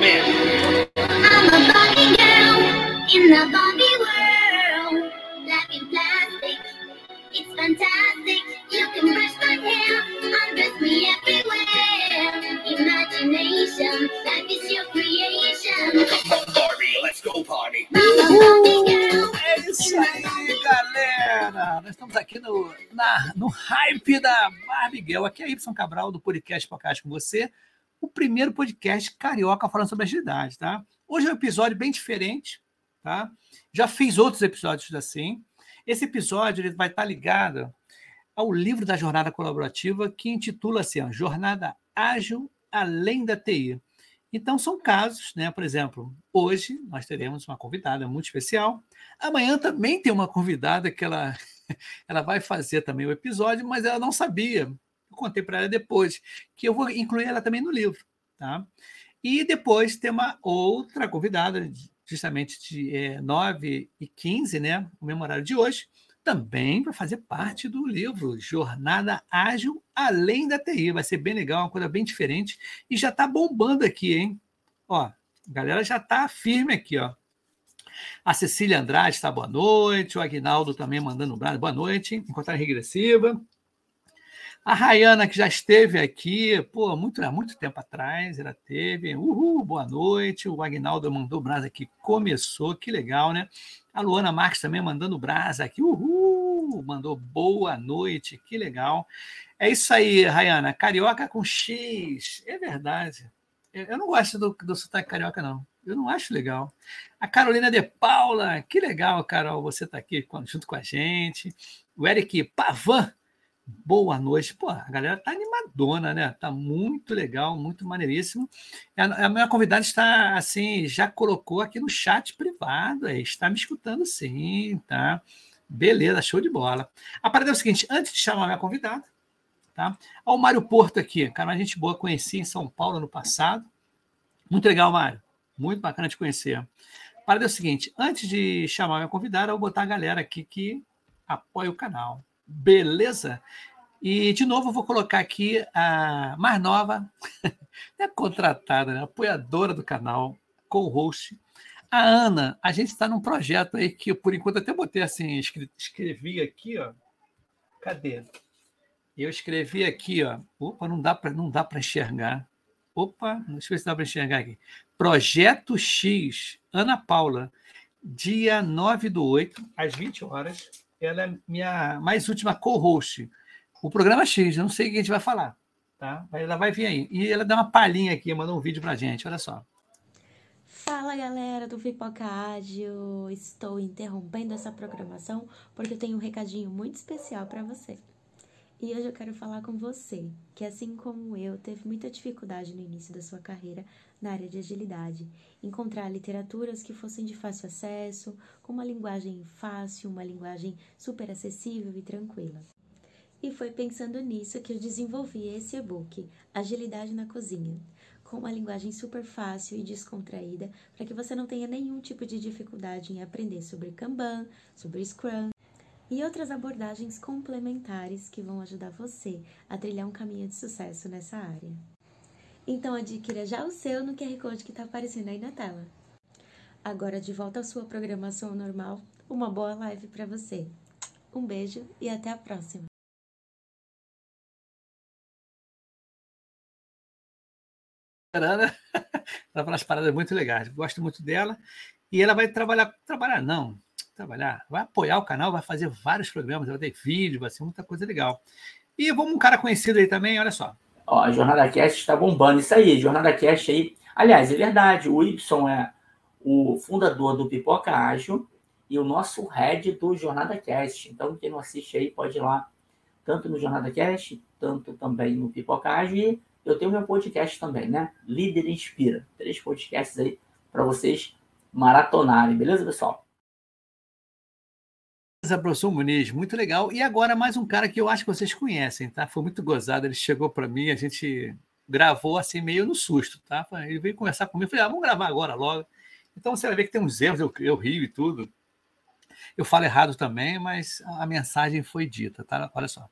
man. I'm a Barbie girl in the Barbie world. Life in plastic, it's fantastic. You can brush my hair, undress me everywhere. Imagination, life is your creation. Barbie, let's go party. I'm a Barbie girl. É isso aí, galera! Nós estamos aqui no, na- no hype da Barbie Girl. Aqui é Y Cabral, do podcast Podcast com você. O primeiro podcast carioca falando sobre agilidade, tá? Hoje é um episódio bem diferente, tá? Já fiz outros episódios assim. Esse episódio ele vai estar ligado ao livro da Jornada Colaborativa, que intitula assim, Jornada Ágil Além da TI. Então, são casos, né? Por exemplo, hoje nós teremos uma convidada muito especial. Amanhã também tem uma convidada que ela, ela vai fazer também o episódio, mas ela não sabia. Eu contei para ela depois, que eu vou incluir ela também no livro. Tá? E depois tem uma outra convidada, justamente de é, 9 e 15, né? O mesmo horário de hoje, também vai fazer parte do livro Jornada Ágil Além da TI. Vai ser bem legal, uma coisa bem diferente. E já está bombando aqui, hein? Ó, a galera já está firme aqui, ó. A Cecília Andrade está boa noite, o Aguinaldo também mandando um boa noite, encontrar regressiva. A Rayana, que já esteve aqui, pô, muito, há muito tempo atrás, ela teve. Uhul, boa noite. O Agnaldo mandou brasa aqui, começou, que legal, né? A Luana Marques também mandando brasa aqui, uhul, mandou boa noite, que legal. É isso aí, Rayana, carioca com X, é verdade. Eu não gosto do, do sotaque carioca, não. Eu não acho legal. A Carolina de Paula, que legal, Carol, você está aqui junto com a gente. O Eric Pavan, boa noite. Pô, a galera tá animadona, né? Tá muito legal, muito maneiríssimo. A, a minha convidada está, assim, já colocou aqui no chat privado, aí, está me escutando sim, tá? Beleza, show de bola. A parada é o seguinte, antes de chamar a minha convidada, tá? Ó, o Mário Porto aqui, cara, uma gente boa, conheci em São Paulo no passado. Muito legal, Mário. Muito bacana te conhecer. A parada é o seguinte, antes de chamar a minha convidada, eu vou botar a galera aqui que apoia o canal. Beleza? E, de novo, eu vou colocar aqui a mais nova, é contratada, né? apoiadora do canal, co-host, a Ana. A gente está num projeto aí que, por enquanto, até botei assim, escre- escrevi aqui, ó. Cadê? Eu escrevi aqui, ó. Opa, não dá para não dá para enxergar. Opa, deixa eu ver se dá para enxergar aqui. Projeto X, Ana Paula, dia 9 do 8, às 20 horas. Ela é minha mais última co-host. O programa X, eu não sei o que a gente vai falar. Tá? Ela vai vir aí. E ela dá uma palhinha aqui, mandou um vídeo pra gente, olha só. Fala galera do Pipoca Ágil! Estou interrompendo essa programação porque eu tenho um recadinho muito especial para você. E hoje eu quero falar com você, que assim como eu, teve muita dificuldade no início da sua carreira na área de agilidade, encontrar literaturas que fossem de fácil acesso, com uma linguagem fácil, uma linguagem super acessível e tranquila. E foi pensando nisso que eu desenvolvi esse e-book, Agilidade na Cozinha, com uma linguagem super fácil e descontraída, para que você não tenha nenhum tipo de dificuldade em aprender sobre Kanban, sobre Scrum e outras abordagens complementares que vão ajudar você a trilhar um caminho de sucesso nessa área. Então adquira já o seu no QR Code que está aparecendo aí na tela. Agora de volta à sua programação normal, uma boa live para você. Um beijo e até a próxima! Ana, ela faz paradas muito legais, gosto muito dela. E ela vai trabalhar, trabalhar não, trabalhar, vai apoiar o canal, vai fazer vários programas, vai ter vídeo, vai ser muita coisa legal. E vamos um cara conhecido aí também, olha só. Ó, a Jornada Cast está bombando. Isso aí, Jornada Cast aí. Aliás, é verdade, o Y é o fundador do Pipoca Ágil e o nosso head do Jornada Cast. Então, quem não assiste aí pode ir lá, tanto no Jornada Cast, tanto também no Pipoca Ágil. E eu tenho meu podcast também, né? Líder Inspira. Três podcasts aí para vocês maratonarem, beleza, pessoal? Professor Muniz, muito legal. E agora mais um cara que eu acho que vocês conhecem, tá? Foi muito gozado, ele chegou para mim, a gente gravou assim meio no susto, tá? Ele veio conversar comigo, falei, ah, vamos gravar agora logo. Então você vai ver que tem uns erros, eu, eu rio e tudo. Eu falo errado também, mas a mensagem foi dita, tá? Olha só.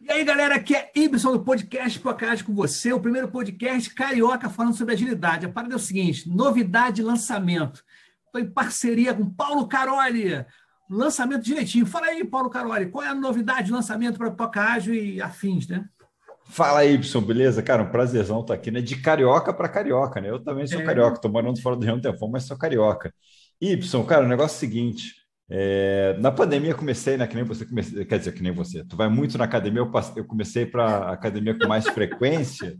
E aí, galera, aqui é Ibson do podcast Podcast com você, o primeiro podcast carioca falando sobre agilidade. A parada é o seguinte: novidade de lançamento. Estou em parceria com Paulo Caroli. Lançamento direitinho. Fala aí, Paulo Caroli, qual é a novidade de lançamento para Pocágio e afins, né? Fala aí, Y, beleza? Cara, um prazerzão estar aqui, né? De carioca para carioca, né? Eu também sou é. carioca, estou morando fora do Rio um tempo, mas sou carioca. Y, cara, o negócio é o seguinte: é, na pandemia comecei, né? Que nem você comecei, quer dizer, que nem você. Tu vai muito na academia, eu, passei, eu comecei para academia com mais frequência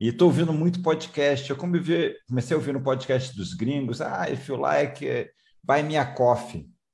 e estou ouvindo muito podcast. Eu comecei a ouvir no podcast dos gringos. Ah, if you like, buy me a coffee.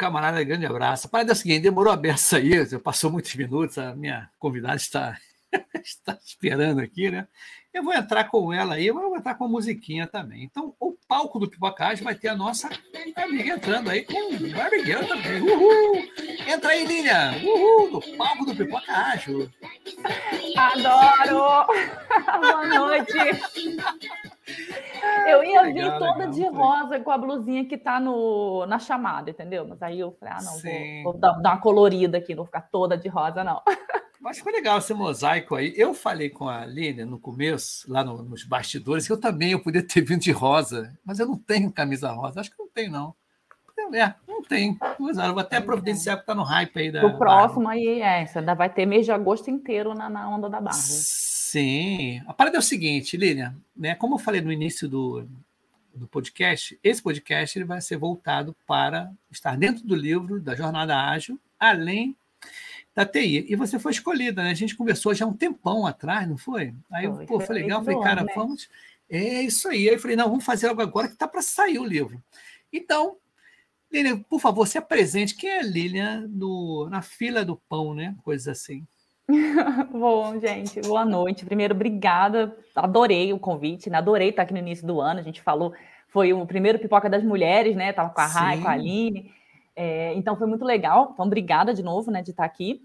Camarada, grande abraço. A parada é o seguinte, demorou a beça aí, passou muitos minutos, a minha convidada está, está esperando aqui, né? Eu vou entrar com ela aí, eu vou entrar com a musiquinha também. Então, o palco do Pipocagem vai ter a nossa amiga entrando aí com o Barbigueiro também. Uhul! Entra aí, Linha! Uhul! No palco do Pipocagem. Adoro! Boa noite! Eu ia legal, vir toda legal, de rosa com a blusinha que tá no, na chamada, entendeu? Mas aí eu falei, ah, não, vou, vou, dar, dar uma colorida aqui, não vou ficar toda de rosa, não. Mas ficou legal esse mosaico aí. Eu falei com a Línia no começo, lá no, nos bastidores, que eu também eu podia ter vindo de rosa, mas eu não tenho camisa rosa. Acho que não tenho, não. É, não tem. Mas eu vou até providenciar porque tá no hype aí da. O próximo aí é essa, ainda vai ter mês de agosto inteiro na, na onda da barba. Sim. A parada é o seguinte, Línia, né? Como eu falei no início do, do podcast, esse podcast ele vai ser voltado para estar dentro do livro da Jornada Ágil, além da TI. E você foi escolhida, né? A gente conversou já um tempão atrás, não foi? Aí, foi, pô, foi legal. Falei, cara, né? vamos. É isso aí. Aí eu falei, não, vamos fazer algo agora que está para sair o livro. Então, Lilian, por favor, se apresente. Quem é Lilian no, na fila do pão, né? Coisas assim. Bom, gente, boa noite. Primeiro, obrigada. Adorei o convite, né? adorei estar aqui no início do ano. A gente falou, foi o primeiro pipoca das mulheres, né? Tava com a Rai, com a Aline. É, então foi muito legal. Então, obrigada de novo, né, de estar aqui.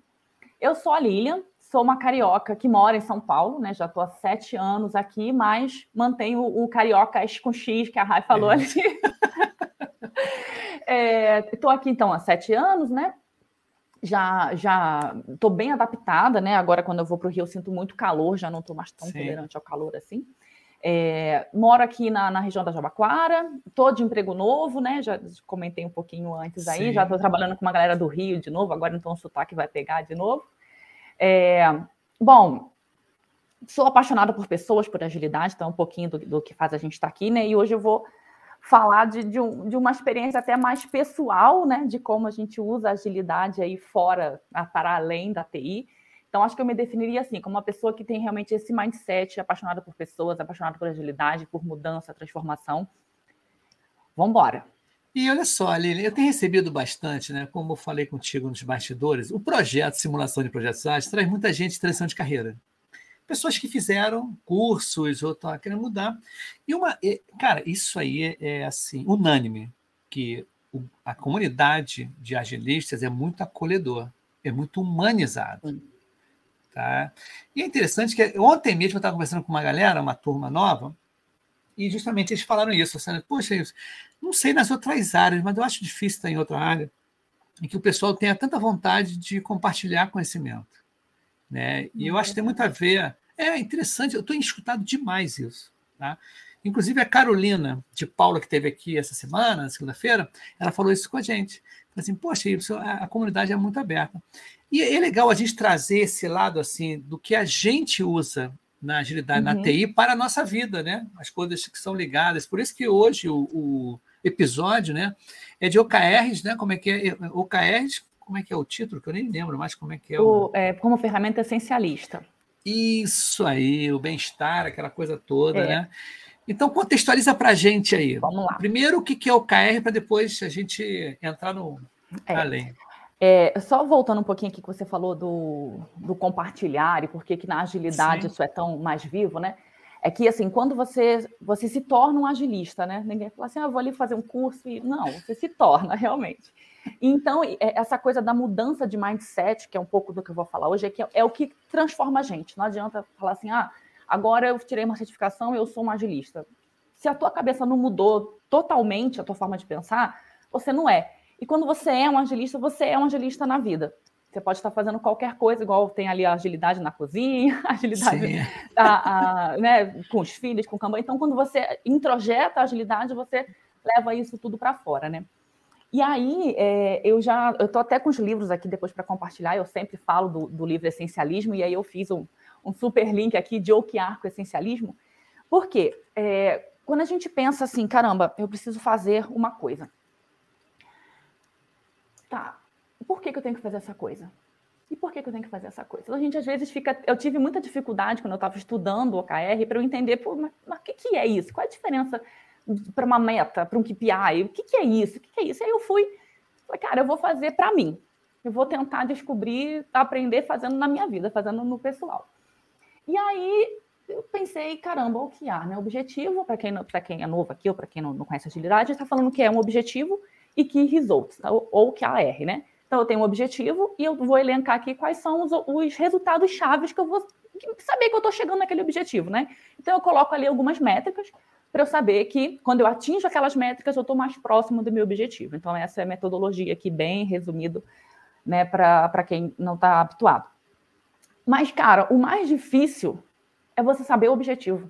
Eu sou a Lilian, sou uma carioca que mora em São Paulo, né? Já estou há sete anos aqui, mas mantenho o, carioca com X que a Rai falou é. ali. Estou é, aqui então há sete anos, né? Já já estou bem adaptada, né? Agora quando eu vou para o Rio eu sinto muito calor, já não estou mais tão Sim. tolerante ao calor assim. É, moro aqui na, na, região da Jabaquara, estou de emprego novo, né? Já comentei um pouquinho antes aí, Sim. já estou trabalhando com uma galera do Rio de novo, agora então o sotaque vai pegar de novo. É, bom, sou apaixonada por pessoas, por agilidade, então é um pouquinho do, do que faz a gente estar tá aqui, né? E hoje eu vou falar de, de, um, de, uma experiência até mais pessoal, né? De como a gente usa a agilidade aí fora, para além da TI. Então, acho que eu me definiria assim, como uma pessoa que tem realmente esse mindset, apaixonada por pessoas, apaixonada por agilidade, por mudança, transformação. Vamos embora. E olha só, Aline, eu tenho recebido bastante, né? Como eu falei contigo nos bastidores, o projeto Simulação de Projetos Ágeis traz muita gente em transição de carreira. Pessoas que fizeram cursos ou estão querendo mudar. E uma. Cara, isso aí é, é assim, unânime, que a comunidade de agilistas é muito acolhedor, é muito humanizado. Tá? E é interessante que ontem mesmo eu estava conversando com uma galera, uma turma nova, e justamente eles falaram isso, assim, poxa, não sei nas outras áreas, mas eu acho difícil estar em outra área em que o pessoal tenha tanta vontade de compartilhar conhecimento. Né? E eu acho que tem muito a ver. É interessante, eu estou escutado demais isso. Tá? Inclusive a Carolina de Paula, que teve aqui essa semana, segunda-feira, ela falou isso com a gente. Falou assim, poxa, a comunidade é muito aberta. E é legal a gente trazer esse lado assim do que a gente usa na agilidade, uhum. na TI, para a nossa vida, né? As coisas que são ligadas. Por isso que hoje o, o episódio, né, é de OKRs, né? Como é que é? OKRs, como é que é o título? Que eu nem lembro mais como é que é. O, o... É, como ferramenta essencialista. Isso aí, o bem-estar, aquela coisa toda, é. né? Então, contextualiza para a gente aí. Vamos lá. Primeiro, o que é o KR, para depois a gente entrar no é. além. É, só voltando um pouquinho aqui que você falou do, do compartilhar e por que na agilidade Sim. isso é tão mais vivo, né? É que, assim, quando você, você se torna um agilista, né? Ninguém fala assim, ah, vou ali fazer um curso. E... Não, você se torna, realmente. Então, é, essa coisa da mudança de mindset, que é um pouco do que eu vou falar hoje, é, que é o que transforma a gente. Não adianta falar assim, ah, agora eu tirei uma certificação, eu sou um agilista. Se a tua cabeça não mudou totalmente a tua forma de pensar, você não é. E quando você é um agilista, você é um agilista na vida. Você pode estar fazendo qualquer coisa, igual tem ali a agilidade na cozinha, a agilidade a, a, né, com os filhos, com o cambão. Então, quando você introjeta a agilidade, você leva isso tudo para fora, né? E aí, é, eu já, eu estou até com os livros aqui depois para compartilhar, eu sempre falo do, do, livro Essencialismo, e aí eu fiz um, um super link aqui de Okiar com Essencialismo, porque é, quando a gente pensa assim, caramba, eu preciso fazer uma coisa. Tá, por que, que eu tenho que fazer essa coisa? E por que, que eu tenho que fazer essa coisa? Então, a gente às vezes fica. Eu tive muita dificuldade quando eu estava estudando OKR para eu entender, pô, mas o que, que é isso? Qual a diferença para uma meta, para um KPI? O que, que é isso? O que, que é isso? Aí eu fui, falei, cara, eu vou fazer para mim. Eu vou tentar descobrir, aprender fazendo na minha vida, fazendo no pessoal. E aí eu pensei, caramba, o que há, né? Objetivo, para quem, quem é novo aqui ou para quem não, não conhece agilidade, está falando que é um objetivo e que results, tá? ou, que AR, né? Então, eu tenho um objetivo e eu vou elencar aqui quais são os, os resultados chaves que eu vou saber que eu estou chegando naquele objetivo, né? Então, eu coloco ali algumas métricas para eu saber que quando eu atinjo aquelas métricas, eu estou mais próximo do meu objetivo. Então, essa é a metodologia aqui, bem resumido, né, para quem não está habituado. Mas, cara, o mais difícil é você saber o objetivo.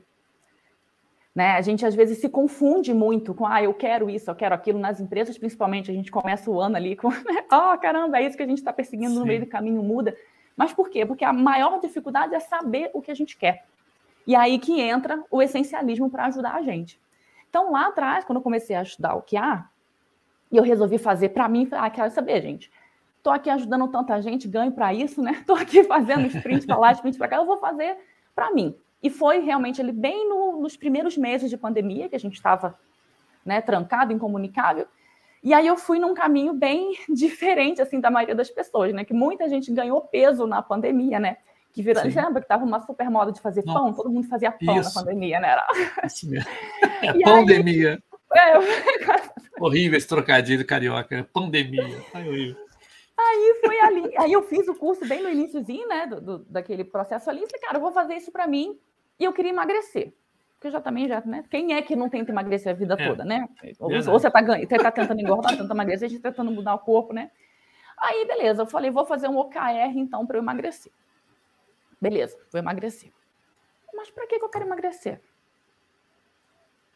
Né? A gente às vezes se confunde muito com, ah, eu quero isso, eu quero aquilo. Nas empresas, principalmente, a gente começa o ano ali com, oh, caramba, é isso que a gente está perseguindo Sim. no meio do caminho, muda. Mas por quê? Porque a maior dificuldade é saber o que a gente quer. E aí que entra o essencialismo para ajudar a gente. Então, lá atrás, quando eu comecei a estudar o que há, e eu resolvi fazer para mim, ah, quero saber, gente. Estou aqui ajudando tanta gente, ganho para isso, né? Estou aqui fazendo sprint para lá, sprint para cá, eu vou fazer para mim. E foi realmente ali bem no, nos primeiros meses de pandemia, que a gente estava né, trancado, incomunicável. E aí eu fui num caminho bem diferente assim da maioria das pessoas, né? Que muita gente ganhou peso na pandemia, né? Que virou, você lembra que tava uma super moda de fazer pão? Todo mundo fazia pão Isso. na pandemia, né? Era... Isso mesmo. É pandemia. Aí, é... horrível esse trocadilho carioca, pandemia. Ai, horrível. Aí foi ali, aí eu fiz o curso bem no iníciozinho, né, do, do, daquele processo ali, e falei, cara, eu vou fazer isso para mim, e eu queria emagrecer. Porque já também já, né? Quem é que não tenta emagrecer a vida é. toda, né? Ou, ou, você tá você tá tentando engordar, tentando emagrecer, a gente tá tentando mudar o corpo, né? Aí, beleza, eu falei, vou fazer um OKR então para eu emagrecer. Beleza, vou emagrecer. Mas para que, que eu quero emagrecer?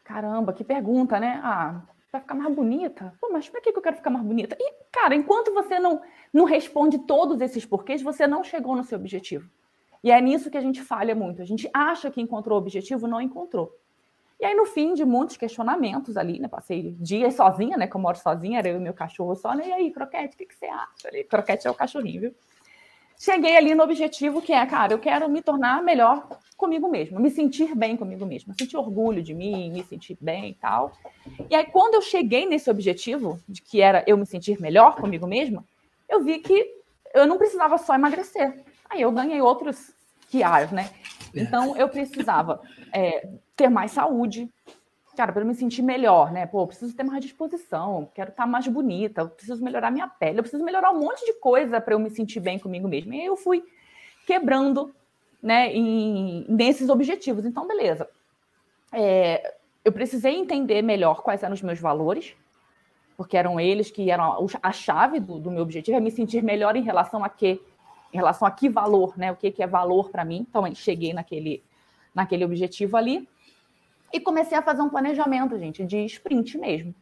Caramba, que pergunta, né? Ah, vai ficar mais bonita? Pô, mas para que, que eu quero ficar mais bonita? E, cara, enquanto você não, não responde todos esses porquês, você não chegou no seu objetivo. E é nisso que a gente falha muito. A gente acha que encontrou o objetivo, não encontrou. E aí, no fim de muitos questionamentos ali, né? Passei dias sozinha, né? Que eu moro sozinha, era eu e meu cachorro só, né? E aí, Croquete, o que, que você acha? Ali, Croquete é o cachorrinho, viu? Cheguei ali no objetivo que é, cara, eu quero me tornar melhor comigo mesma, me sentir bem comigo mesma, sentir orgulho de mim, me sentir bem e tal. E aí, quando eu cheguei nesse objetivo, de que era eu me sentir melhor comigo mesma, eu vi que eu não precisava só emagrecer. Aí eu ganhei outros QRs, né? Então eu precisava é, ter mais saúde, cara, para me sentir melhor, né? Pô, eu preciso ter mais disposição, quero estar mais bonita, eu preciso melhorar minha pele, eu preciso melhorar um monte de coisa para eu me sentir bem comigo mesma. E aí eu fui quebrando, né, em, nesses objetivos. Então, beleza. É, eu precisei entender melhor quais eram os meus valores, porque eram eles que eram a chave do, do meu objetivo, é me sentir melhor em relação a quê? Em relação a que valor, né? O que, que é valor para mim. Então, cheguei naquele, naquele objetivo ali e comecei a fazer um planejamento, gente, de sprint mesmo.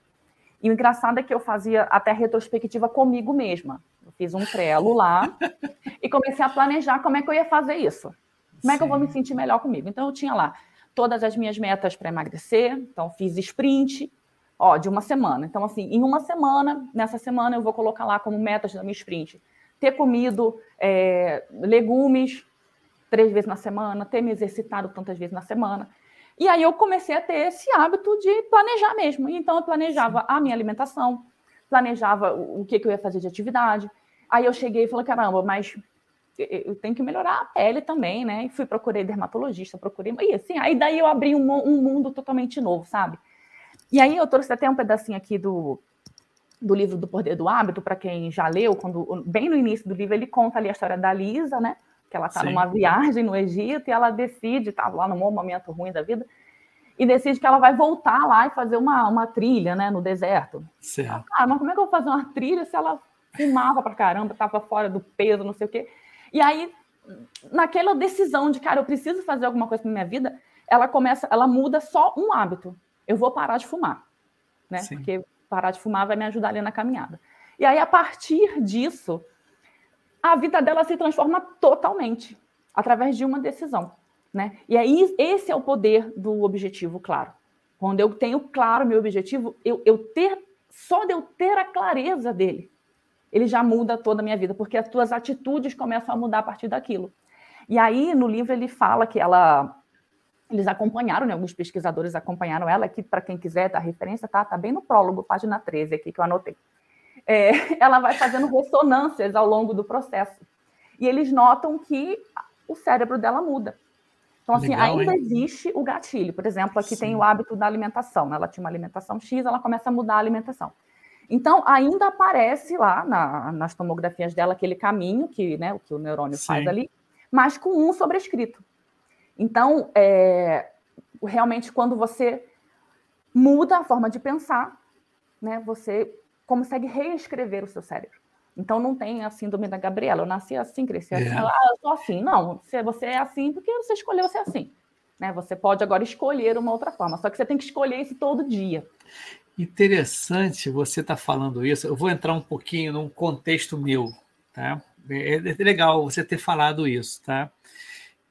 E o engraçado é que eu fazia até retrospectiva comigo mesma. Eu fiz um trelo lá e comecei a planejar como é que eu ia fazer isso. Como é que eu vou me sentir melhor comigo? Então, eu tinha lá todas as minhas metas para emagrecer. Então, fiz sprint, ó, de uma semana. Então, assim, em uma semana, nessa semana, eu vou colocar lá como metas da minha sprint ter comido é, legumes três vezes na semana, ter me exercitado tantas vezes na semana. E aí eu comecei a ter esse hábito de planejar mesmo. Então, eu planejava a minha alimentação, planejava o que, que eu ia fazer de atividade. Aí eu cheguei e falei, caramba, mas eu tenho que melhorar a pele também, né? E fui procurei dermatologista, procurei. E assim, aí daí eu abri um, um mundo totalmente novo, sabe? E aí eu trouxe até um pedacinho aqui do, do livro do Poder do Hábito, para quem já leu, quando bem no início do livro ele conta ali a história da Lisa, né? Que ela está numa viagem no Egito e ela decide, estava lá num momento ruim da vida, e decide que ela vai voltar lá e fazer uma, uma trilha, né, no deserto. Certo. Ah, mas como é que eu vou fazer uma trilha se ela fumava pra caramba, estava fora do peso, não sei o quê? E aí, naquela decisão de, cara, eu preciso fazer alguma coisa na minha vida, ela começa, ela muda só um hábito. Eu vou parar de fumar, né? Sim. Porque parar de fumar vai me ajudar ali na caminhada. E aí, a partir disso, a vida dela se transforma totalmente através de uma decisão, né? E aí, esse é o poder do objetivo claro. Quando eu tenho claro meu objetivo, eu, eu ter só de eu ter a clareza dele, ele já muda toda a minha vida, porque as tuas atitudes começam a mudar a partir daquilo. E aí, no livro, ele fala que ela. Eles acompanharam, né, alguns pesquisadores acompanharam ela, aqui, para quem quiser dar referência, tá? Tá bem no prólogo, página 13, aqui que eu anotei. É, ela vai fazendo ressonâncias ao longo do processo. E eles notam que o cérebro dela muda. Então, assim, Legal, ainda hein? existe o gatilho. Por exemplo, aqui Sim. tem o hábito da alimentação. Né? Ela tinha uma alimentação X, ela começa a mudar a alimentação. Então, ainda aparece lá na, nas tomografias dela aquele caminho que, né, o que o neurônio Sim. faz ali, mas com um sobrescrito. Então, é, realmente, quando você muda a forma de pensar, né, você consegue reescrever o seu cérebro. Então, não tem a síndrome da Gabriela. Eu nasci assim, cresci assim. É. Ah, eu sou assim. Não, você é assim porque você escolheu ser assim. Né? Você pode agora escolher uma outra forma, só que você tem que escolher isso todo dia. Interessante você estar tá falando isso. Eu vou entrar um pouquinho num contexto meu, tá? É, é legal você ter falado isso, tá?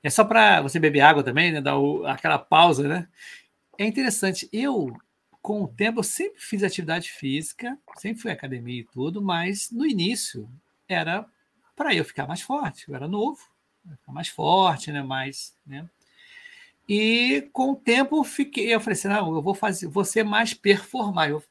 É só para você beber água também, né? Dar o, aquela pausa, né? É interessante. Eu, com o tempo, eu sempre fiz atividade física, sempre fui à academia e tudo, mas no início era para eu ficar mais forte. Eu era novo, ficar mais forte, né? Mais, né? E com o tempo eu fiquei, eu falei assim, não, eu vou fazer, vou ser mais performar. Eu,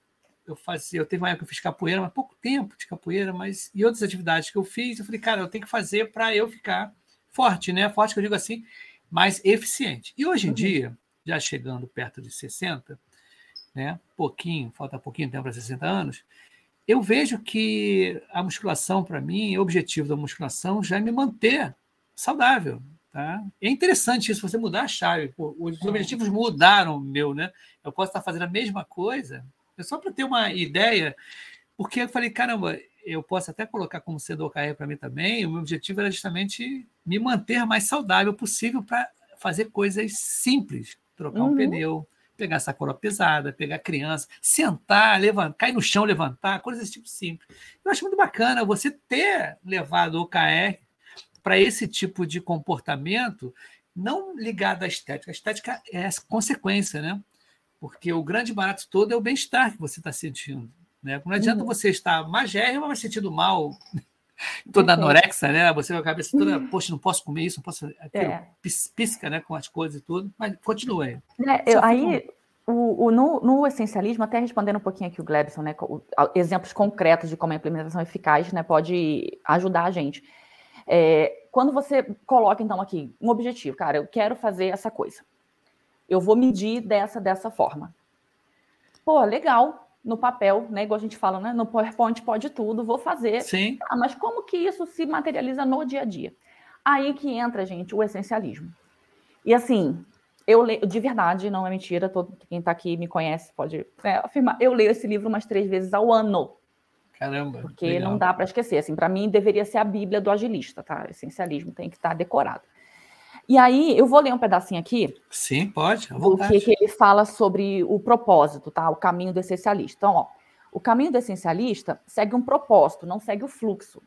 eu fazia, eu teve uma época que eu fiz capoeira, mas pouco tempo de capoeira, mas e outras atividades que eu fiz, eu falei, cara, eu tenho que fazer para eu ficar forte, né? Forte que eu digo assim, mais eficiente. E hoje em uhum. dia, já chegando perto de 60, né? Pouquinho, falta pouquinho tempo para 60 anos, eu vejo que a musculação para mim, o objetivo da musculação já é me manter saudável, Tá? É interessante isso, você mudar a chave. Pô, os é. objetivos mudaram, meu, né? Eu posso estar fazendo a mesma coisa, é só para ter uma ideia, porque eu falei, caramba, eu posso até colocar como sendo OKR para mim também. O meu objetivo era justamente me manter mais saudável possível para fazer coisas simples, trocar uhum. um pneu, pegar sacola pesada, pegar criança, sentar, levantar, cair no chão, levantar, coisas desse tipo simples. Eu acho muito bacana você ter levado o OKR para esse tipo de comportamento, não ligado à estética. A estética é consequência, né? Porque o grande barato todo é o bem-estar que você está sentindo. Né? Não adianta uhum. você estar magérrimo, mas sentindo mal, toda anorexia, né? Você com a cabeça toda, uhum. poxa, não posso comer isso, não posso. É. Pisca, né? Com as coisas e tudo, mas continua aí. É, eu, aí, o, o, no, no, essencialismo, até respondendo um pouquinho aqui o Glebson, né? Exemplos concretos de como a implementação eficaz né, pode ajudar a gente. É, quando você coloca, então, aqui um objetivo, cara, eu quero fazer essa coisa. Eu vou medir dessa, dessa forma. Pô, legal. No papel, né? Igual a gente fala, né? No PowerPoint pode tudo, vou fazer. Sim. Ah, mas como que isso se materializa no dia a dia? Aí que entra, gente, o essencialismo. E assim, eu leio, de verdade, não é mentira, todo, quem está aqui me conhece pode é, afirmar, eu leio esse livro umas três vezes ao ano. Caramba. Porque legal. não dá para esquecer. Assim, para mim, deveria ser a Bíblia do agilista, tá? Essencialismo tem que estar tá decorado. E aí, eu vou ler um pedacinho aqui. Sim, pode, à vontade. O que, que ele fala sobre o propósito, tá? O caminho do essencialista. Então, ó, o caminho do essencialista segue um propósito, não segue o fluxo.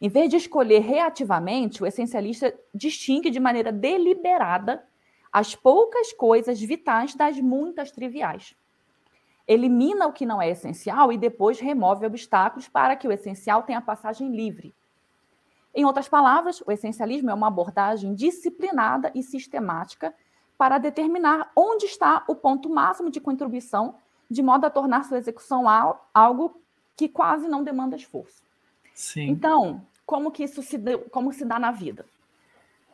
Em vez de escolher reativamente, o essencialista distingue de maneira deliberada as poucas coisas vitais das muitas triviais. Elimina o que não é essencial e depois remove obstáculos para que o essencial tenha passagem livre. Em outras palavras, o essencialismo é uma abordagem disciplinada e sistemática para determinar onde está o ponto máximo de contribuição, de modo a tornar sua execução algo que quase não demanda esforço. Sim. Então, como que isso se, como se dá na vida?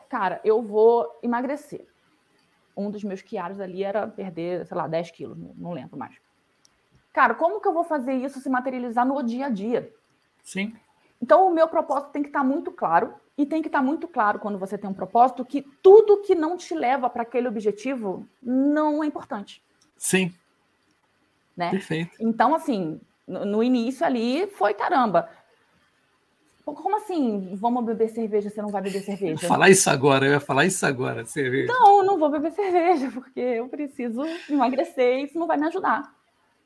Cara, eu vou emagrecer. Um dos meus quiares ali era perder, sei lá, 10 quilos, não lembro mais. Cara, como que eu vou fazer isso se materializar no dia a dia? Sim. Então, o meu propósito tem que estar muito claro, e tem que estar muito claro quando você tem um propósito que tudo que não te leva para aquele objetivo não é importante. Sim. Né? Perfeito. Então, assim, no, no início ali foi caramba. Como assim, vamos beber cerveja, você não vai beber cerveja? Eu ia falar isso agora, eu ia falar isso agora, cerveja. Não, não vou beber cerveja, porque eu preciso emagrecer e isso não vai me ajudar.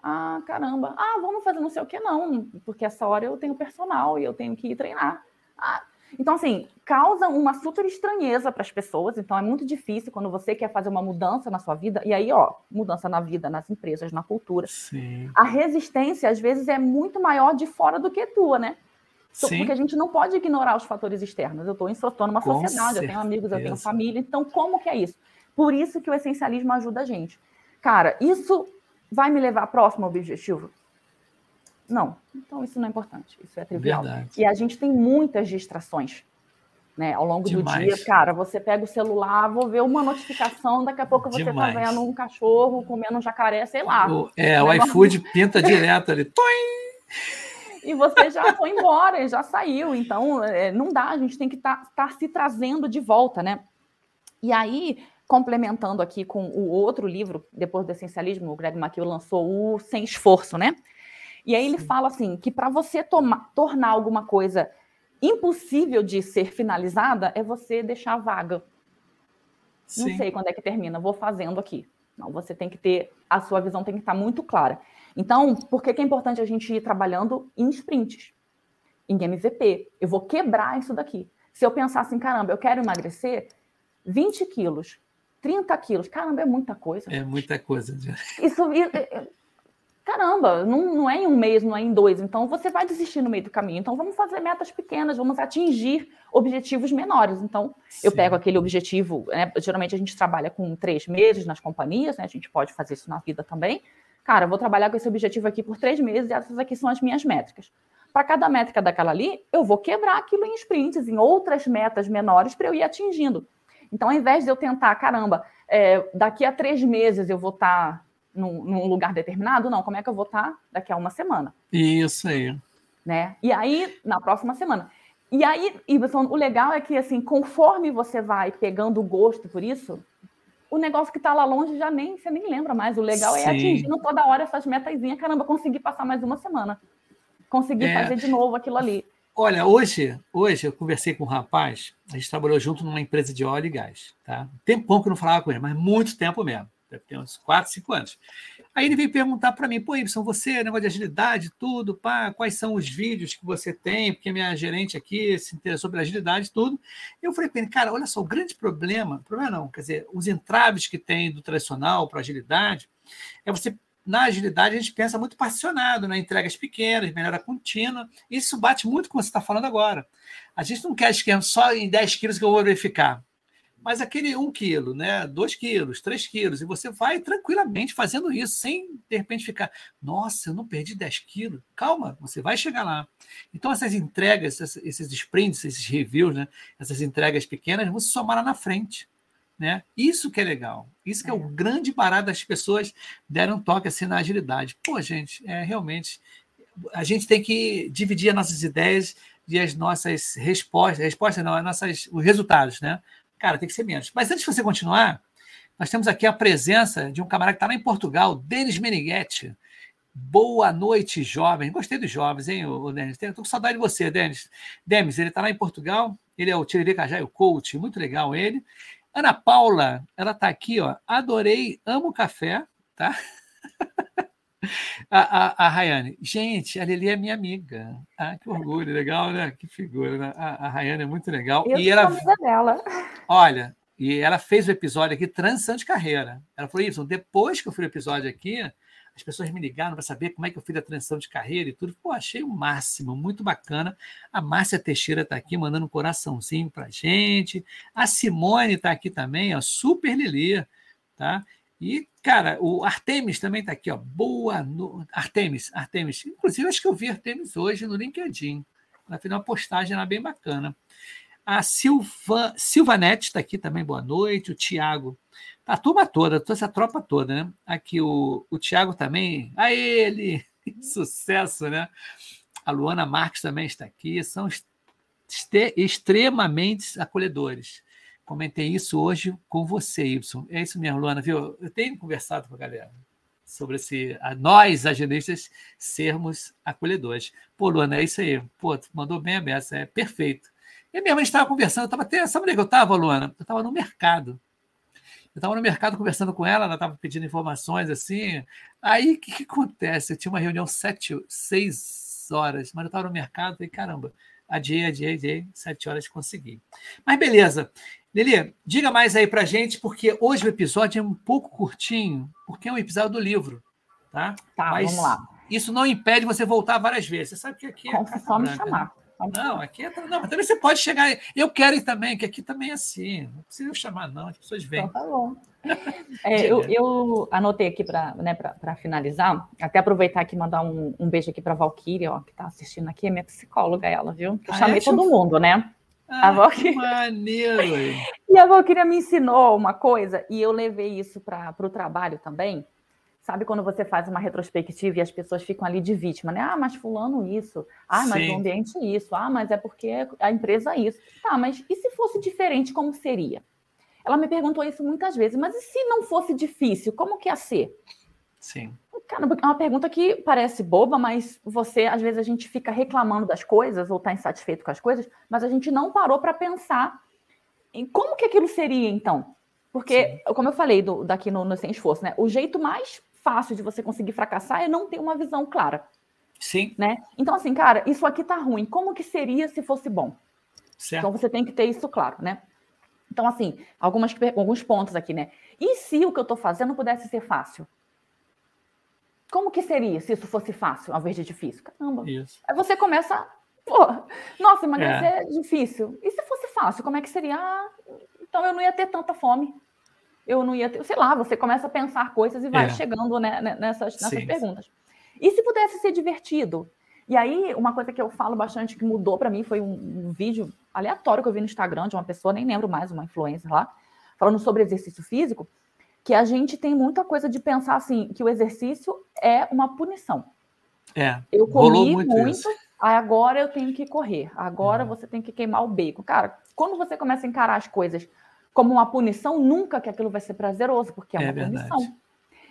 Ah, caramba. Ah, vamos fazer não sei o que, não, porque essa hora eu tenho personal e eu tenho que ir treinar. Ah, então, assim, causa uma super estranheza para as pessoas. Então, é muito difícil quando você quer fazer uma mudança na sua vida. E aí, ó, mudança na vida, nas empresas, na cultura. Sim. A resistência, às vezes, é muito maior de fora do que tua, né? Sim. Porque a gente não pode ignorar os fatores externos. Eu estou numa Com sociedade, certeza. eu tenho amigos, eu tenho família. Então, como que é isso? Por isso que o essencialismo ajuda a gente. Cara, isso vai me levar próximo ao objetivo? Não. Então isso não é importante, isso é trivial. Verdade. E a gente tem muitas distrações. Né, ao longo Demais. do dia, cara, você pega o celular, vou ver uma notificação, daqui a pouco você Demais. tá vendo um cachorro comendo um jacaré, sei lá. O, é, o iFood pinta direto ali. Toim! E você já foi embora, já saiu. Então, é, não dá, a gente tem que estar tá, tá se trazendo de volta, né? E aí, complementando aqui com o outro livro, depois do essencialismo, o Greg McKeown lançou o Sem Esforço, né? E aí ele Sim. fala assim, que para você tomar, tornar alguma coisa impossível de ser finalizada, é você deixar vaga. Sim. Não sei quando é que termina, vou fazendo aqui. Não, você tem que ter, a sua visão tem que estar muito clara. Então, por que, que é importante a gente ir trabalhando em sprints, em MVP? Eu vou quebrar isso daqui. Se eu pensar assim, caramba, eu quero emagrecer 20 quilos, 30 quilos. Caramba, é muita coisa. É muita coisa. Isso, caramba, não, não é em um mês, não é em dois. Então você vai desistir no meio do caminho. Então vamos fazer metas pequenas, vamos atingir objetivos menores. Então Sim. eu pego aquele objetivo, né? geralmente a gente trabalha com três meses nas companhias, né? A gente pode fazer isso na vida também. Cara, eu vou trabalhar com esse objetivo aqui por três meses e essas aqui são as minhas métricas. Para cada métrica daquela ali, eu vou quebrar aquilo em sprints, em outras metas menores para eu ir atingindo. Então, ao invés de eu tentar, caramba, é, daqui a três meses eu vou estar tá num, num, lugar determinado, não, como é que eu vou estar tá daqui a uma semana? Isso aí. Né? E aí, na próxima semana. E aí, Iverson, o legal é que, assim, conforme você vai pegando o gosto por isso, o negócio que está lá longe já nem, você nem lembra mais. O legal Sim. é atingindo toda hora essas metazinhas. Caramba, consegui passar mais uma semana. Consegui É. fazer de novo aquilo ali. Olha, hoje, hoje eu conversei com um rapaz, a gente trabalhou junto numa empresa de óleo e gás, tá? Tempão que eu não falava com ele, mas muito tempo mesmo. Deve ter uns 4, 5 anos. Aí ele veio perguntar para mim, pô, Ibson, você, negócio de agilidade, tudo, pá, quais são os vídeos que você tem? Porque minha gerente aqui se interessou pela agilidade, tudo. Eu falei para ele, cara, olha só, o grande problema, problema não, quer dizer, os entraves que tem do tradicional para agilidade, é você na agilidade a gente pensa muito particionado, né? entregas pequenas, melhora contínua. Isso bate muito com o que você está falando agora. A gente não quer esquema só em 10 quilos que eu vou verificar, mas aquele 1 quilo, né? 2 quilos, 3 quilos, e você vai tranquilamente fazendo isso, sem de repente ficar, nossa, eu não perdi 10 quilos. Calma, você vai chegar lá. Então, essas entregas, esses sprints, esses reviews, né? essas entregas pequenas, vão se somar lá na frente. Né? Isso que é legal. Isso que é, é o grande barato das pessoas deram um toque assim na agilidade. Pô, gente, é realmente a gente tem que dividir as nossas ideias e as nossas respostas, respostas não, as nossas, os resultados, né? Cara, tem que ser menos. Mas antes de você continuar, Nós temos aqui a presença de um camarada que está lá em Portugal, Denis Meneghetti. Boa noite, jovens. Gostei dos jovens, hein, o Denis? Estou com saudade de você, Denis. Denis, ele está lá em Portugal, ele é o Tiriri o coach, muito legal ele. Ana Paula, ela está aqui, ó. Adorei, amo café, tá? A, a, a Rayane, gente, a Lili é minha amiga. Ah, que orgulho, legal, né? Que figura, né? A, a Rayane é muito legal. Eu e sou ela, amiga dela. olha, e ela fez o episódio aqui, transição de carreira. Ela falou isso, depois que eu fiz o episódio aqui, as pessoas me ligaram para saber como é que eu fiz a transição de carreira e tudo. Pô, achei o máximo, muito bacana. A Márcia Teixeira está aqui mandando um coraçãozinho para gente. A Simone está aqui também, ó, super Lili, tá? E, cara, o Artemis também está aqui, ó. Boa noite. Artemis, Artemis. Inclusive, acho que eu vi Artemis hoje no LinkedIn. Ela fez uma postagem lá bem bacana. A Silva, Silvanete está aqui também, boa noite. O Tiago. A turma toda, toda essa tropa toda, né? Aqui o, o Tiago também. A ele! Sucesso, né? A Luana Marques também está aqui. São extremamente acolhedores. Comentei isso hoje com você, Y. É isso mesmo, Luana, viu? Eu tenho conversado com a galera sobre esse, a nós, agendistas, sermos acolhedores. Pô, Luana, é isso aí. Pô, mandou bem a beça, é perfeito. E mesmo a gente estava conversando, eu estava até. Sabe onde é eu estava, Luana? Eu estava no mercado. Eu estava no mercado conversando com ela, ela estava pedindo informações assim. Aí o que, que, acontece? Eu tinha uma reunião sete, seis horas, mas eu estava no mercado e falei, caramba, adiei, adiei, adiei, sete horas consegui. Mas beleza. Lili, diga mais aí pra gente, porque hoje o episódio é um pouco curtinho, porque é um episódio do livro, tá? Tá, Mas vamos lá. Isso não impede você voltar várias vezes. Você sabe que aqui é Como só me né? Não, aqui é. Não, mas também você pode chegar. Eu quero ir também, que aqui também é assim. Não precisa chamar, não. As pessoas vêm. Então tá bom. É, eu, eu anotei aqui para né, finalizar, até aproveitar aqui e mandar um, um beijo aqui para a Valkyria, ó, que está assistindo aqui, é minha psicóloga, ela, viu? Eu Ah, chamei é? Eu- todo mundo, né? Ah, A Valkyria. que maneiro. E a Valkyria me ensinou uma coisa, e eu levei isso para o trabalho também. Sabe quando você faz uma retrospectiva e as pessoas ficam ali de vítima, né? Ah, mas fulano isso. Ah, mas Sim. o ambiente isso. Ah, mas é porque a empresa isso. Tá, mas e se fosse diferente, como seria? Ela me perguntou isso muitas vezes, mas e se não fosse difícil, como que ia ser? Sim. Caramba, é uma pergunta que parece boba, mas você, às vezes, a gente fica reclamando das coisas ou está insatisfeito com as coisas, mas a gente não parou para pensar em como que aquilo seria, então. Porque, como eu falei do- daqui no, no Sem Esforço, né? O jeito mais fácil de você conseguir fracassar é não ter uma visão clara, Sim, né? Então, assim, cara, isso aqui tá ruim. Como que seria se fosse bom? certo. Então você tem que ter isso claro, né? Então, assim, algumas, alguns pontos aqui, né? E se o que eu estou fazendo pudesse ser fácil? Como que seria se isso fosse fácil ao invés de difícil? Caramba. Isso. Aí você começa, pô, nossa, emagrecer é. difícil. E se fosse fácil, como é que seria? Ah, então eu não ia ter tanta fome. Eu não ia ter, sei lá, você começa a pensar coisas e vai É. chegando né, né, nessas, nessas Sim. perguntas. E se pudesse ser divertido? E aí, uma coisa que eu falo bastante que mudou para mim foi um, um vídeo aleatório que eu vi no Instagram de uma pessoa, nem lembro mais, uma influencer lá, falando sobre exercício físico, que a gente tem muita coisa de pensar assim, que o exercício é uma punição. É. Eu comi muito muito, agora eu tenho que correr. Agora Uhum. você tem que queimar o bacon. Cara, quando você começa a encarar as coisas como uma punição, nunca que aquilo vai ser prazeroso, porque é É uma verdade. punição.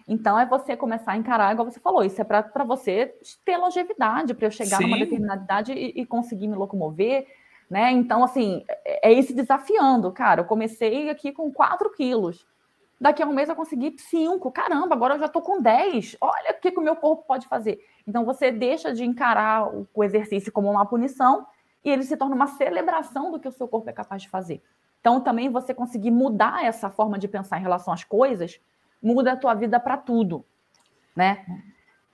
Então é você começar a encarar, igual você falou, isso é para você ter longevidade, para eu chegar numa Sim. determinada idade e, e conseguir me locomover, né? Então, assim, é, é ir se desafiando, cara. Eu comecei aqui com 4 quilos. Daqui a um mês eu consegui 5. Caramba, agora eu já tô com 10. Olha o que, que o meu corpo pode fazer. Então você deixa de encarar o, o exercício como uma punição e ele se torna uma celebração do que o seu corpo é capaz de fazer. Então também você conseguir mudar essa forma de pensar em relação às coisas muda a tua vida para tudo, né?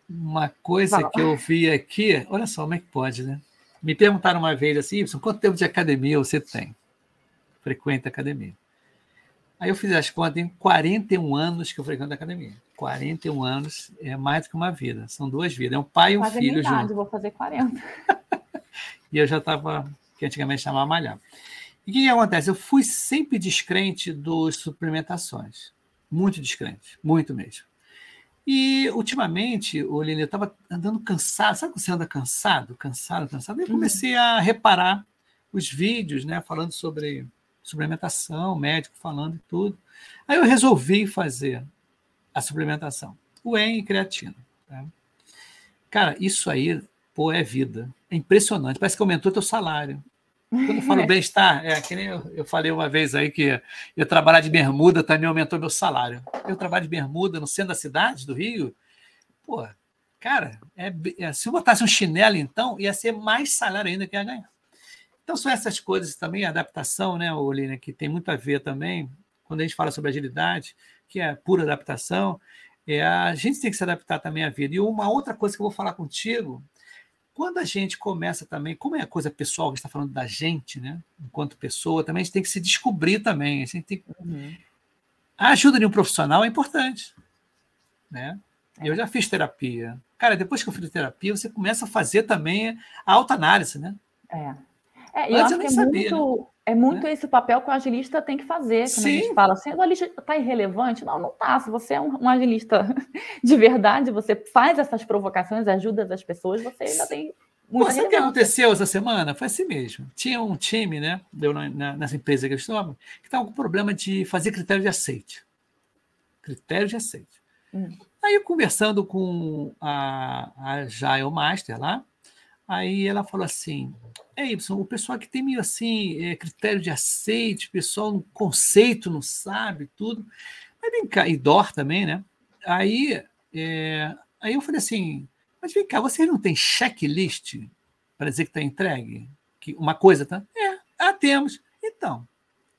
Uma coisa Fala. que eu vi aqui, olha só como é que pode, né? Me perguntaram uma vez assim, "Y, quanto tempo de academia você tem? Frequenta academia. Aí eu fiz as contas, tem 41 anos que eu frequento a academia. 41 anos é mais do que uma vida, são duas vidas. É um pai e um Quase a minha filho idade, junto. vou fazer 40. E eu já estava, que antigamente chamava malhar. E o que, que acontece? Eu fui sempre descrente dos suplementações. Muito descrente, muito mesmo. E ultimamente, o Lili, eu estava andando cansado. Sabe quando você anda cansado, cansado, cansado? E eu comecei a reparar os vídeos, né, falando sobre suplementação, médico falando e tudo. Aí eu resolvi fazer a suplementação, whey e creatina. Tá? Cara, isso aí, pô, é vida. É impressionante. Parece que aumentou teu salário. Quando eu falo bem-estar, é que nem eu, eu, falei uma vez aí que eu trabalhar de bermuda também aumentou meu salário. Eu trabalho de bermuda no centro da cidade, do Rio. Pô, cara, é, é, se eu botasse um chinelo, então, ia ser mais salário ainda que ia ganhar. Então, são essas coisas também, adaptação, né, Olina, que tem muito a ver também, quando a gente fala sobre agilidade, que é pura adaptação, é, a gente tem que se adaptar também à vida. E uma outra coisa que eu vou falar contigo, quando a gente começa também, como é a coisa pessoal, a gente está falando da gente, né, enquanto pessoa, também a gente tem que se descobrir também. A, gente tem... Uhum. a ajuda de um profissional é importante, né? Eu já fiz terapia. Cara, depois que eu fiz terapia, você começa a fazer também a autoanálise, né? É. É, eu acho eu que é sabia, muito, né? É muito é. esse papel que o agilista tem que fazer. Quando Sim. a gente fala assim, o agilista está irrelevante. Não, não está. Se você é um, um, agilista de verdade, você faz essas provocações, ajuda as pessoas, você ainda tem muita Sabe o que aconteceu essa semana? Foi assim mesmo. Tinha um time, né, na, nessa empresa que eu estou, que estava com problema de fazer critério de aceite. Critério de aceite. Hum. Aí, conversando com a, a Jael Master lá, aí ela falou assim: é, Y, o pessoal que tem meio assim, é, critério de aceite, pessoal no conceito não sabe tudo. Mas vem cá, e DOR também, né? Aí, é, aí eu falei assim, mas vem cá, vocês não têm checklist para dizer que está entregue? Que uma coisa, tá? É, ah, temos. Então,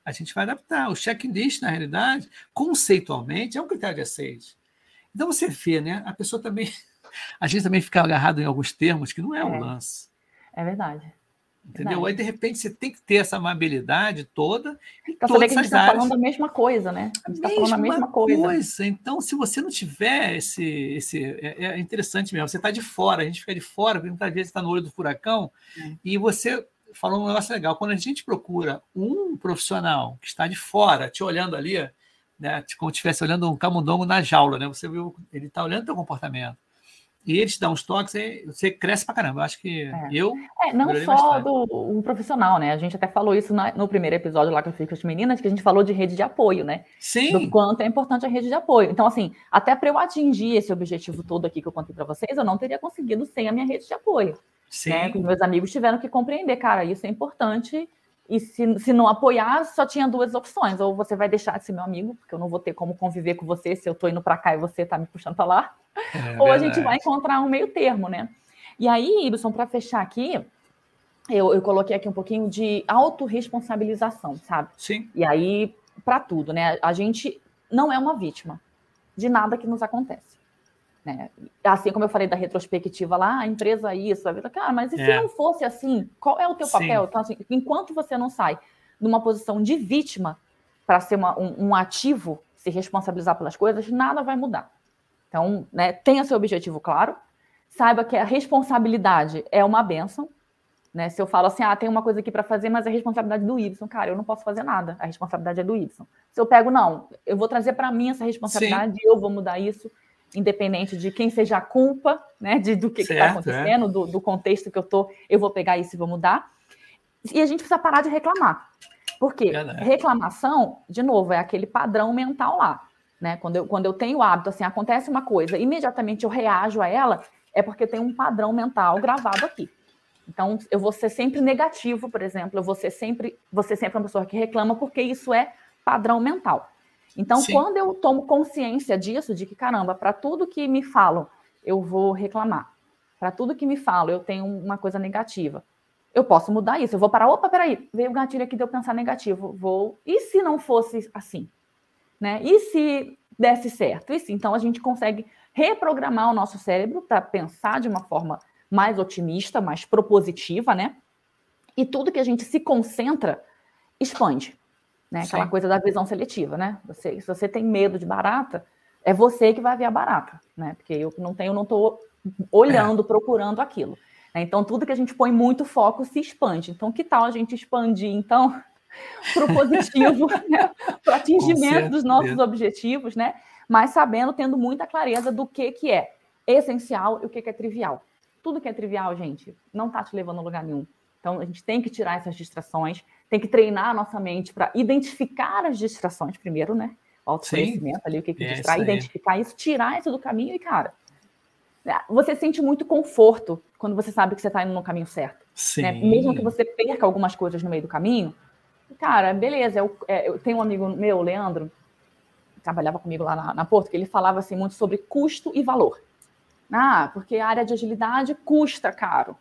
a gente vai adaptar. O checklist, na realidade, conceitualmente, é um critério de aceite. Então você vê, né? A pessoa também. A gente também fica agarrado em alguns termos que não é, é. o lance. É verdade. Entendeu? Aí, de repente, você tem que ter essa amabilidade toda. Para saber que a gente está falando a mesma coisa, né? A gente está falando a mesma coisa. coisa. Então, se você não tiver esse. esse é, é interessante mesmo. Você está de fora, a gente fica de fora, porque muitas vezes está no olho do furacão, é. e você falou um negócio legal. Quando a gente procura um profissional que está de fora, te olhando ali, né, como se estivesse olhando um camundongo na jaula, né? Você viu, ele está olhando o teu comportamento e ele te dá uns toques, você cresce pra caramba. Eu acho que é. eu. É, não só do um profissional, né? A gente até falou isso na, no primeiro episódio lá que eu fiz com as meninas, que a gente falou de rede de apoio, né? Sim. Do quanto é importante a rede de apoio. Então, assim, até para eu atingir esse objetivo todo aqui que eu contei para vocês, eu não teria conseguido sem a minha rede de apoio. Sim. Né? Os meus amigos tiveram que compreender, cara, isso é importante. E se, se não apoiar, só tinha duas opções. Ou você vai deixar de ser meu amigo, porque eu não vou ter como conviver com você se eu tô indo para cá e você tá me puxando para lá. É, ou a gente vai encontrar um meio termo, né? E aí, Ibson, para fechar aqui, eu, eu coloquei aqui um pouquinho de autorresponsabilização, sabe? Sim. E aí, para tudo, né? A gente não é uma vítima de nada que nos acontece. Né? Assim como eu falei da retrospectiva lá, a empresa isso, a vida, cara, mas e se é. não fosse assim, qual é o teu papel? Então, assim, enquanto você não sai numa posição de vítima para ser uma, um, um, ativo, se responsabilizar pelas coisas, nada vai mudar. Então, né, tenha seu objetivo claro, saiba que a responsabilidade é uma benção. Né? Se eu falo assim, ah, tem uma coisa aqui para fazer, mas é responsabilidade do Y, cara, eu não posso fazer nada, a responsabilidade é do Y. Se eu pego, não, eu vou trazer para mim essa responsabilidade, Sim. eu vou mudar isso independente de quem seja a culpa, né, de, do que está acontecendo, é. do, do, contexto que eu tô, eu vou pegar isso e vou mudar. E a gente precisa parar de reclamar. Porque reclamação, de novo, é aquele padrão mental lá. Né? Quando, eu, quando eu tenho o hábito, assim, acontece uma coisa, imediatamente eu reajo a ela, é porque tem um padrão mental gravado aqui. Então, eu vou ser sempre negativo, por exemplo, eu vou ser sempre, vou ser sempre uma pessoa que reclama, porque isso é padrão mental. Então, Sim. quando eu tomo consciência disso, de que, caramba, para tudo que me falam, eu vou reclamar. Para tudo que me falam, eu tenho uma coisa negativa. Eu posso mudar isso. Eu vou parar, opa, peraí, veio o gatilho aqui de eu pensar negativo. Vou. E se não fosse assim? Né? E se desse certo? E se? Então, a gente consegue reprogramar o nosso cérebro para pensar de uma forma mais otimista, mais propositiva, né? E tudo que a gente se concentra expande né? Aquela Sim. coisa da visão seletiva, né? Você, se você tem medo de barata, é você que vai ver a barata, né? Porque eu que não tenho, não estou olhando, é. procurando aquilo. Né? Então, tudo que a gente põe muito foco se expande. Então, que tal a gente expandir, então, para o positivo, né? para o atingimento dos nossos objetivos, né? Mas sabendo, tendo muita clareza do que, que é essencial e o que, que é trivial. Tudo que é trivial, gente, não está te levando a lugar nenhum. Então, a gente tem que tirar essas distrações, tem que treinar a nossa mente para identificar as distrações primeiro, né? O autoconhecimento ali, o que, que É, distrai, identificar isso, tirar isso do caminho e, cara, né, você sente muito conforto quando você sabe que você está indo no caminho certo. Sim. né? Mesmo que você perca algumas coisas no meio do caminho, cara, beleza. Eu, é, eu tenho um amigo meu, Leandro, que trabalhava comigo lá na, na Porto, que ele falava assim muito sobre custo e valor. Ah, porque a área de agilidade custa caro.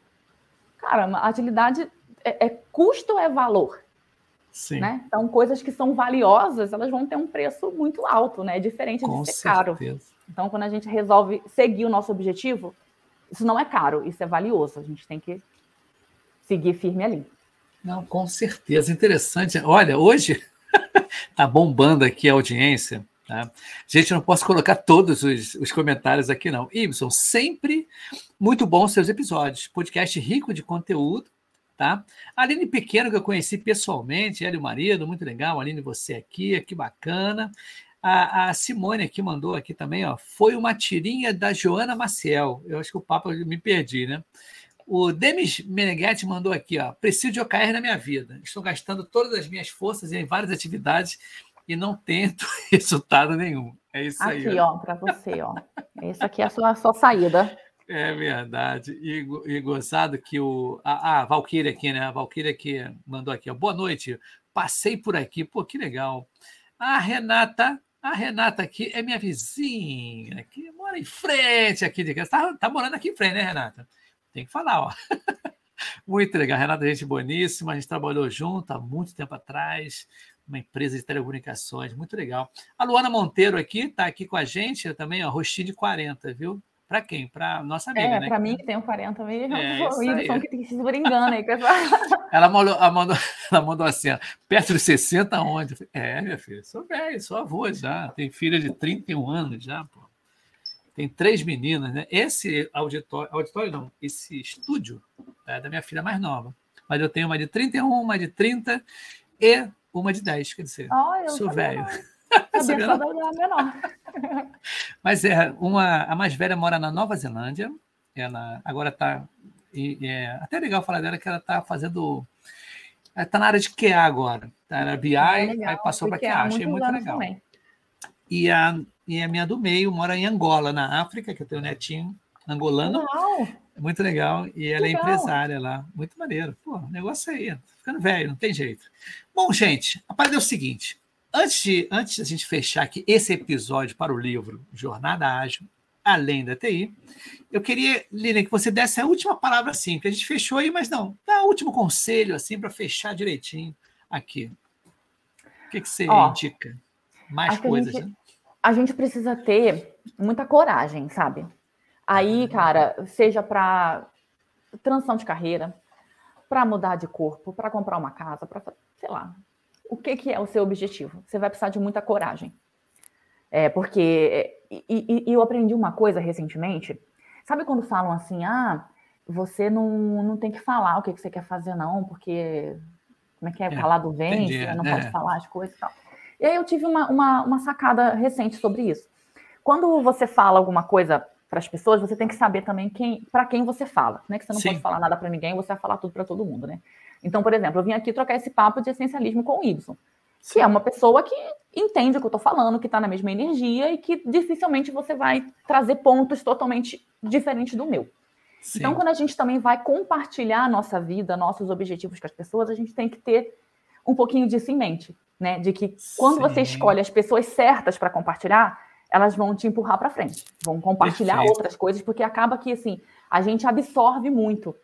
Cara, agilidade é, é custo é valor? Sim. Né? Então, coisas que são valiosas, elas vão ter um preço muito alto, né? É diferente Com de ser caro. certeza. Então, quando a gente resolve seguir o nosso objetivo, isso não é caro, isso é valioso. A gente tem que seguir firme ali. Não, com certeza. Interessante. Olha, hoje tá bombando aqui a audiência. Tá? Gente, não posso colocar todos os, os comentários aqui, não. Ibson, sempre muito bom seus episódios. Podcast rico de conteúdo. Tá? Aline Pequeno, que eu conheci pessoalmente, ela e o marido, muito legal. Aline, você aqui, que bacana. A, a Simone aqui mandou aqui também, ó. Foi uma tirinha da Joana Maciel. Eu acho que o papo me perdi, né? O Demis Meneghetti mandou aqui, ó. Preciso de OKR na minha vida. Estou gastando todas as minhas forças em várias atividades e não tento resultado nenhum. É isso aí. Aqui, ó, para você, ó. Isso aqui é a sua, a sua saída. É verdade. E, e gozado que o. A, a Valkyria aqui, né? A Valkyria que mandou aqui, ó. Boa noite. Passei por aqui. Pô, que legal. A Renata. A Renata aqui é minha vizinha, que mora em frente aqui de casa. Tá, tá morando aqui em frente, né, Renata? Tem que falar, ó. Muito legal. Renata, gente boníssima. A gente trabalhou junto há muito tempo atrás. Uma empresa de telecomunicações. Muito legal. A Luana Monteiro aqui está aqui com a gente também, ó. Rostinho de 40, viu? Para quem? Para nossa amiga, É, né? para mim que tenho 40 mesmo, É, o aí. que tem que se engana aí. Ela mandou, ela, mandou, ela mandou assim, ó, perto dos 60 onde? Falei, É, minha filha, sou velho, sou avô já, tem filha de 31 anos já, pô. Tem três meninas, né? Esse auditório, auditório não, esse estúdio é da minha filha mais nova. Mas eu tenho uma de 31, uma de 30 e uma de 10, quer dizer, eu sou velho. Sabia da menor. Mas é, uma, a mais velha mora na Nova Zelândia. Ela agora está. É até legal falar dela que ela está fazendo. Ela está na área de QA agora. Tá na BI, É legal, aí passou para QA. Achei muito legal. também. E a, e a minha do meio mora em Angola, na África, que eu tenho um netinho angolano. Uau! Muito legal. E ela é Legal. empresária lá. Muito maneiro. Pô, negócio aí. Tô ficando velho, não tem jeito. Bom, gente, a parada é o seguinte. Antes de, antes de a gente fechar aqui esse episódio para o livro Jornada Ágil, além da TI, eu queria, Lilian, que você desse a última palavra assim, que a gente fechou aí, mas não, dá o último conselho assim para fechar direitinho aqui. O que, que você Ó, indica? Mais coisas, gente- né? A gente precisa ter muita coragem, sabe? Aí, cara, seja para transição de carreira, para mudar de corpo, para comprar uma casa, para sei lá, o que, que é o seu objetivo? Você vai precisar de muita coragem. É, porque e, e- e eu aprendi uma coisa recentemente. Sabe quando falam assim, ah, você não, não tem que falar o que, que você quer fazer, não, porque como é que é? É, Calado vence, entendi, não é. pode falar as coisas e tal. E aí eu tive uma, uma, uma sacada recente sobre isso. Quando você fala alguma coisa para as pessoas, você tem que saber também quem, para quem você fala, né? Que você não Sim. pode falar nada para ninguém, você vai falar tudo para todo mundo, né? Então, por exemplo, eu vim aqui trocar esse papo de essencialismo com o Ibson, que é uma pessoa que entende o que eu estou falando, que está na mesma energia e que dificilmente você vai trazer pontos totalmente diferentes do meu. Sim. Então, quando a gente também vai compartilhar a nossa vida, nossos objetivos com as pessoas, a gente tem que ter um pouquinho disso em mente, né? De que quando você Sim. escolhe as pessoas certas para compartilhar, elas vão te empurrar para frente, vão compartilhar Perfeito. outras coisas, porque acaba que assim a gente absorve muito,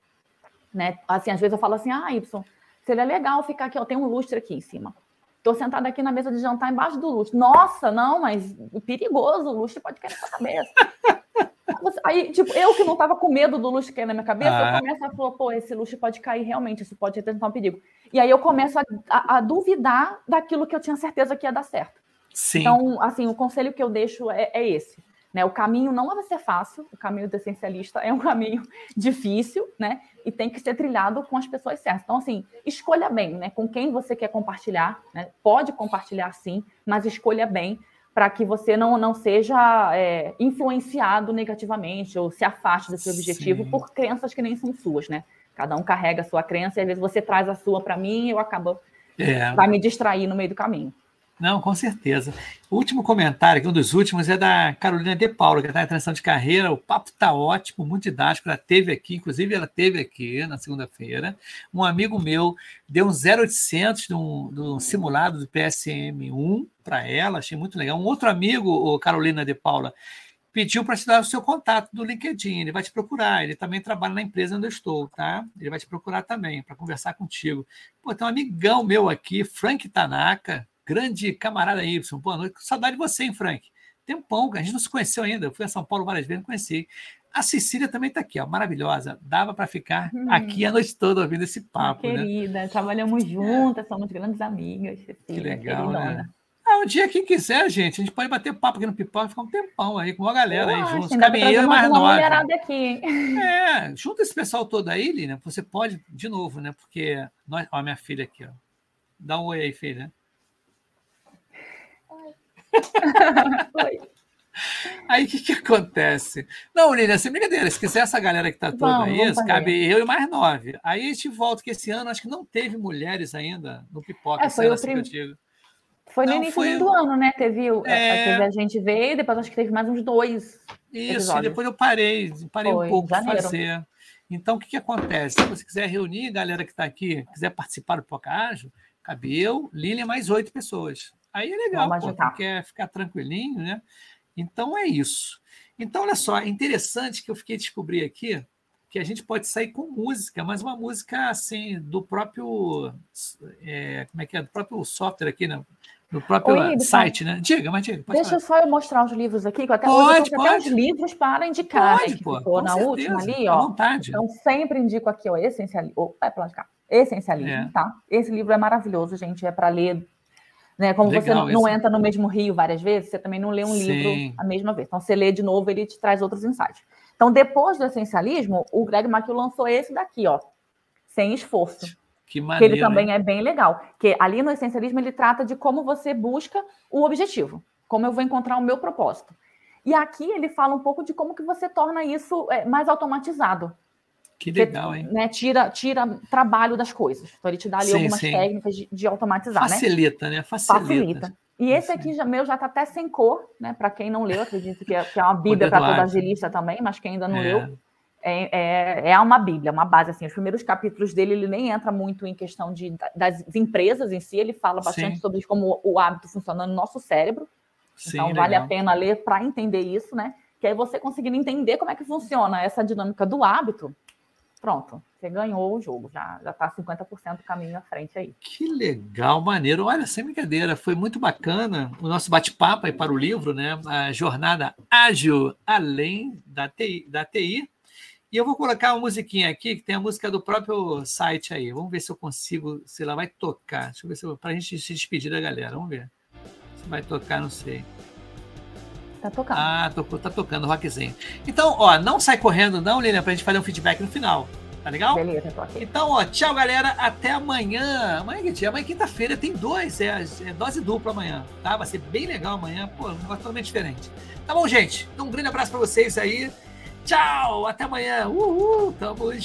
né? Assim, às vezes eu falo assim, ah, Y, seria legal ficar aqui, ó, tem um lustre aqui em cima. Tô sentada aqui na mesa de jantar embaixo do lustre. Nossa, não, mas perigoso, o lustre pode cair na sua cabeça. Você- Aí, tipo, eu que não tava com medo do lustre cair na minha cabeça, Ah. eu começo a falar, pô, esse lustre pode cair realmente, isso pode representar um perigo. E aí eu começo a, a- a duvidar daquilo que eu tinha certeza que ia dar certo. Sim. Então, assim, o conselho que eu deixo é, é esse. Né? O caminho não vai ser fácil, o caminho do essencialista é um caminho difícil, né? E tem que ser trilhado com as pessoas certas. Então, assim, escolha bem, né? Com quem você quer compartilhar, né? Pode compartilhar sim, mas escolha bem para que você não, não seja é, influenciado negativamente ou se afaste do seu objetivo Sim. por crenças que nem são suas, né? Cada um carrega a sua crença e às vezes você traz a sua para mim e eu acabo É. Vai me distrair no meio do caminho. Não, com certeza. O último comentário, que um dos últimos, é da Carolina De Paula, que está em transição de carreira. O papo está ótimo, muito didático. Ela teve aqui, inclusive ela teve aqui na segunda-feira. Um amigo meu deu um 0800 de um, de um simulado do PSM1 para ela, achei muito legal. Um outro amigo, o Carolina De Paula, pediu para te dar o seu contato do LinkedIn. Ele vai te procurar. Ele também trabalha na empresa onde eu estou, tá? Ele vai te procurar também para conversar contigo. Pô, tem um amigão meu aqui, Frank Tanaka, grande camarada Y. Boa noite. Saudade de você, hein, Frank? Tempão, a gente não se conheceu ainda. Eu fui a São Paulo várias vezes, não conheci. A Cecília também está aqui, ó, maravilhosa. Dava para ficar hum. aqui a noite toda ouvindo esse papo. Querida, né? trabalhamos juntas, somos grandes amigas. Cecília, que legal, né? Ah, um dia, quem quiser, gente, a gente pode bater papo aqui no Pipoca e ficar um tempão aí com a galera aí juntos. Caminheiro mais nove. Aqui. É, junta esse pessoal todo aí, Lina. Você pode, de novo, né? Porque nós, ó, minha filha aqui, ó. Dá um oi aí, filha. Oi. Aí o que, que acontece? Não, Lilian, sem brincadeira, se quiser essa galera que está toda aí, cabe eu e mais nove. Aí a gente volta, que esse ano acho que não teve mulheres ainda no pipoca. É, foi, o assim prim... foi no não, início foi... do ano, né? Teve, é... teve a gente veio, depois acho que teve mais uns dois. Isso, e depois eu parei, parei foi, um pouco de fazer. Então, o que, que acontece? Se você quiser reunir a galera que está aqui, quiser participar do Pocágio, cabe eu, Lilian, mais oito pessoas. Aí é legal, pô, quer ficar tranquilinho, né? Então é isso. Então, olha só, é interessante que eu fiquei descobrir aqui que a gente pode sair com música, mas uma música assim do próprio é, como é que é do próprio software aqui, né? Do próprio Oi, site, né? Diga, mas diga. Deixa falar. só eu mostrar os livros aqui, que até pode, hoje eu pode. até os livros para indicar. Pode, né, pô, ficou na certeza, última ali, ó. vontade. Então sempre indico aqui, ó, essencialismo. Vai para lá de cá. Essencialismo, É. tá? Esse livro é maravilhoso, gente. É para ler né? Como você Legal não, não isso. entra no mesmo rio várias vezes, você também não lê um Sim. livro a mesma vez. Então, você lê de novo, ele te traz outros insights. Então, depois do essencialismo, o Greg McKeown lançou esse daqui, ó, Sem Esforço. Que Que maneiro. ele também hein? é bem legal. Que ali no essencialismo ele trata de como você busca o objetivo, como eu vou encontrar o meu propósito. E aqui ele fala um pouco de como que você torna isso é, mais automatizado. Que Você, legal, hein? né, tira, tira trabalho das coisas. Então ele te dá ali Sim, algumas sim. técnicas de, de automatizar, né? Facilita, né? Facilita. Facilita. E esse aqui já, meu já está até sem cor, né? Para quem não leu, acredito que é, que é uma bíblia para todo agilista também, mas quem ainda não É. leu, é, é, é uma bíblia, uma base assim. Os primeiros capítulos dele ele nem entra muito em questão de, das empresas em si, ele fala bastante Sim. sobre como o hábito funciona no nosso cérebro. Sim, então vale a legal. pena ler para entender isso, né? Que aí você conseguindo entender como é que funciona essa dinâmica do hábito, pronto, você ganhou o jogo, já já está 50% do caminho à frente aí. Que legal, maneiro. Olha, sem brincadeira, foi muito bacana o nosso bate-papo aí para o livro, né? A jornada ágil além da TI, da TI. E eu vou colocar uma musiquinha aqui, que tem a música do próprio site aí. Vamos ver se eu consigo, se ela vai tocar. Deixa eu ver se para a gente se despedir da galera. Vamos ver. Se vai tocar, não sei. Tá tocando. Ah, tocou, tá tocando o rockzinho. Então, ó, não sai correndo, não, Lilian, pra gente fazer um feedback no final. Tá legal? Beleza, tô aqui. Então, ó, tchau, galera. Até amanhã. Amanhã que dia? Amanhã é quinta-feira. Tem dois. É, é dose dupla amanhã. Tá? Vai ser bem legal amanhã. Pô, um negócio totalmente diferente. Tá bom, gente? Então, um grande abraço pra vocês aí. Tchau. Até amanhã. Uhul. Tamo